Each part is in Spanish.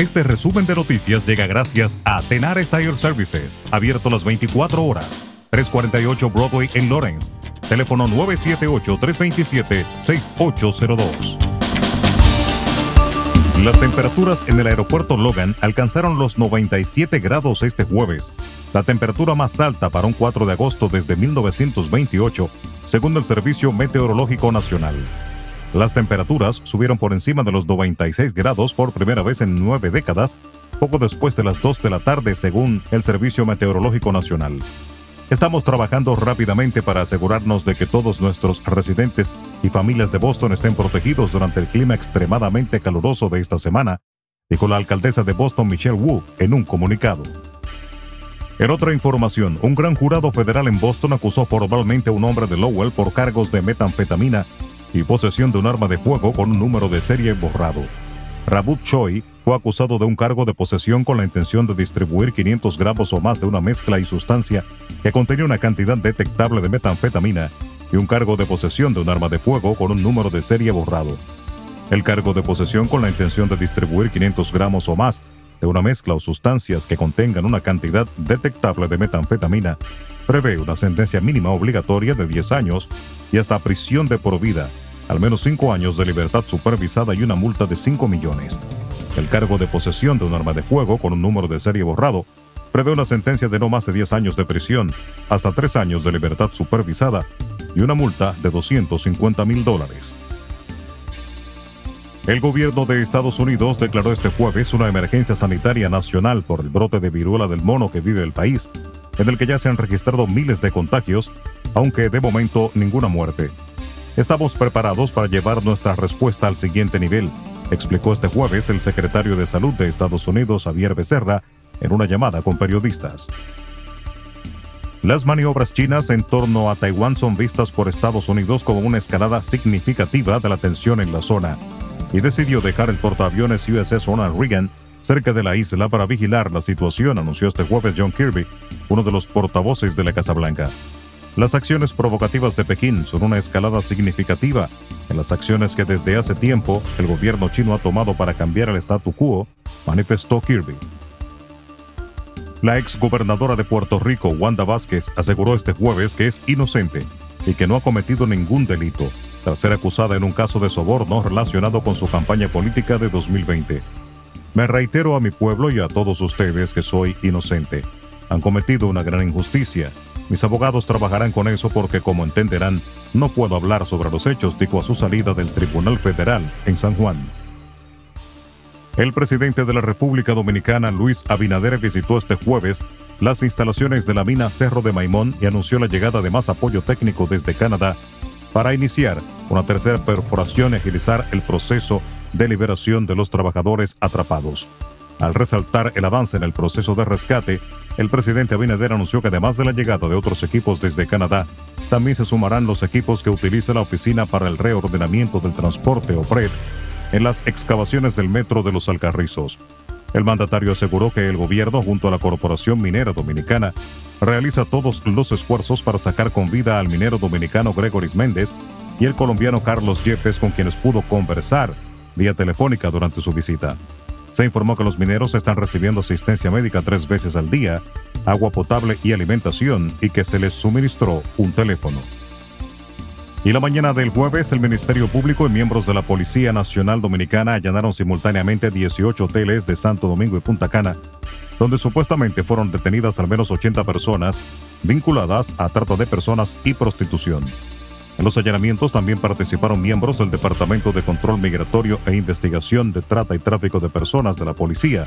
Este resumen de noticias llega gracias a Tenar Tire Services, abierto las 24 horas. 348 Broadway en Lawrence. Teléfono 978-327-6802. Las temperaturas en el aeropuerto Logan alcanzaron los 97 grados este jueves, la temperatura más alta para un 4 de agosto desde 1928, según el Servicio Meteorológico Nacional. Las temperaturas subieron por encima de los 96 grados por primera vez en nueve décadas, poco después de las 2 de la tarde, según el Servicio Meteorológico Nacional. Estamos trabajando rápidamente para asegurarnos de que todos nuestros residentes y familias de Boston estén protegidos durante el clima extremadamente caluroso de esta semana, dijo la alcaldesa de Boston Michelle Wu en un comunicado. En otra información, un gran jurado federal en Boston acusó formalmente a un hombre de Lowell por cargos de metanfetamina y posesión de un arma de fuego con un número de serie borrado. Rabut Choi fue acusado de un cargo de posesión con la intención de distribuir 500 gramos o más de una mezcla y sustancia que contenía una cantidad detectable de metanfetamina y un cargo de posesión de un arma de fuego con un número de serie borrado. El cargo de posesión con la intención de distribuir 500 gramos o más de una mezcla o sustancias que contengan una cantidad detectable de metanfetamina prevé una sentencia mínima obligatoria de 10 años y hasta prisión de por vida, al menos 5 años de libertad supervisada y una multa de 5 millones. El cargo de posesión de un arma de fuego con un número de serie borrado prevé una sentencia de no más de 10 años de prisión, hasta 3 años de libertad supervisada y una multa de 250 mil dólares. El gobierno de Estados Unidos declaró este jueves una emergencia sanitaria nacional por el brote de viruela del mono que vive el país, en el que ya se han registrado miles de contagios, aunque de momento ninguna muerte. Estamos preparados para llevar nuestra respuesta al siguiente nivel, explicó este jueves el secretario de Salud de Estados Unidos, Javier Becerra, en una llamada con periodistas. Las maniobras chinas en torno a Taiwán son vistas por Estados Unidos como una escalada significativa de la tensión en la zona, y decidió dejar el portaaviones USS Ronald Reagan cerca de la isla para vigilar la situación, anunció este jueves John Kirby, uno de los portavoces de la Casa Blanca. Las acciones provocativas de Pekín son una escalada significativa en las acciones que desde hace tiempo el gobierno chino ha tomado para cambiar el statu quo, manifestó Kirby. La ex gobernadora de Puerto Rico, Wanda Vázquez, aseguró este jueves que es inocente y que no ha cometido ningún delito, tras ser acusada en un caso de soborno relacionado con su campaña política de 2020. Me reitero a mi pueblo y a todos ustedes que soy inocente. Han cometido una gran injusticia. Mis abogados trabajarán con eso porque, como entenderán, no puedo hablar sobre los hechos, dijo a su salida del Tribunal Federal en San Juan. El presidente de la República Dominicana, Luis Abinader, visitó este jueves las instalaciones de la mina Cerro de Maimón y anunció la llegada de más apoyo técnico desde Canadá para iniciar una tercera perforación y agilizar el proceso de liberación de los trabajadores atrapados. Al resaltar el avance en el proceso de rescate, el presidente Abinader anunció que además de la llegada de otros equipos desde Canadá, también se sumarán los equipos que utiliza la Oficina para el Reordenamiento del Transporte, OPRED, en las excavaciones del Metro de los Alcarrizos. El mandatario aseguró que el gobierno, junto a la Corporación Minera Dominicana, realiza todos los esfuerzos para sacar con vida al minero dominicano Gregoris Méndez y el colombiano Carlos Yepes, con quienes pudo conversar vía telefónica durante su visita. Se informó que los mineros están recibiendo asistencia médica tres veces al día, agua potable y alimentación y que se les suministró un teléfono. Y la mañana del jueves, el Ministerio Público y miembros de la Policía Nacional Dominicana allanaron simultáneamente 18 hoteles de Santo Domingo y Punta Cana, donde supuestamente fueron detenidas al menos 80 personas vinculadas a trata de personas y prostitución. En los allanamientos también participaron miembros del Departamento de Control Migratorio e Investigación de Trata y Tráfico de Personas de la Policía,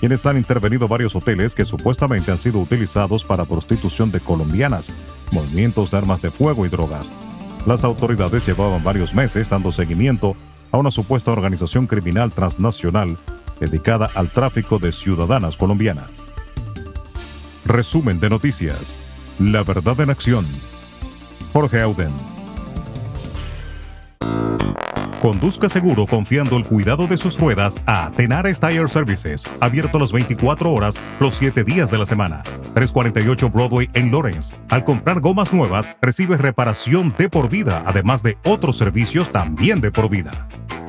quienes han intervenido varios hoteles que supuestamente han sido utilizados para prostitución de colombianas, movimientos de armas de fuego y drogas. Las autoridades llevaban varios meses dando seguimiento a una supuesta organización criminal transnacional dedicada al tráfico de ciudadanas colombianas. Resumen de noticias. La verdad en acción. Jorge Auden. Conduzca seguro confiando el cuidado de sus ruedas a Tenares Tire Services, abierto las 24 horas, los 7 días de la semana. 348 Broadway en Lawrence. Al comprar gomas nuevas, recibe reparación de por vida, además de otros servicios también de por vida.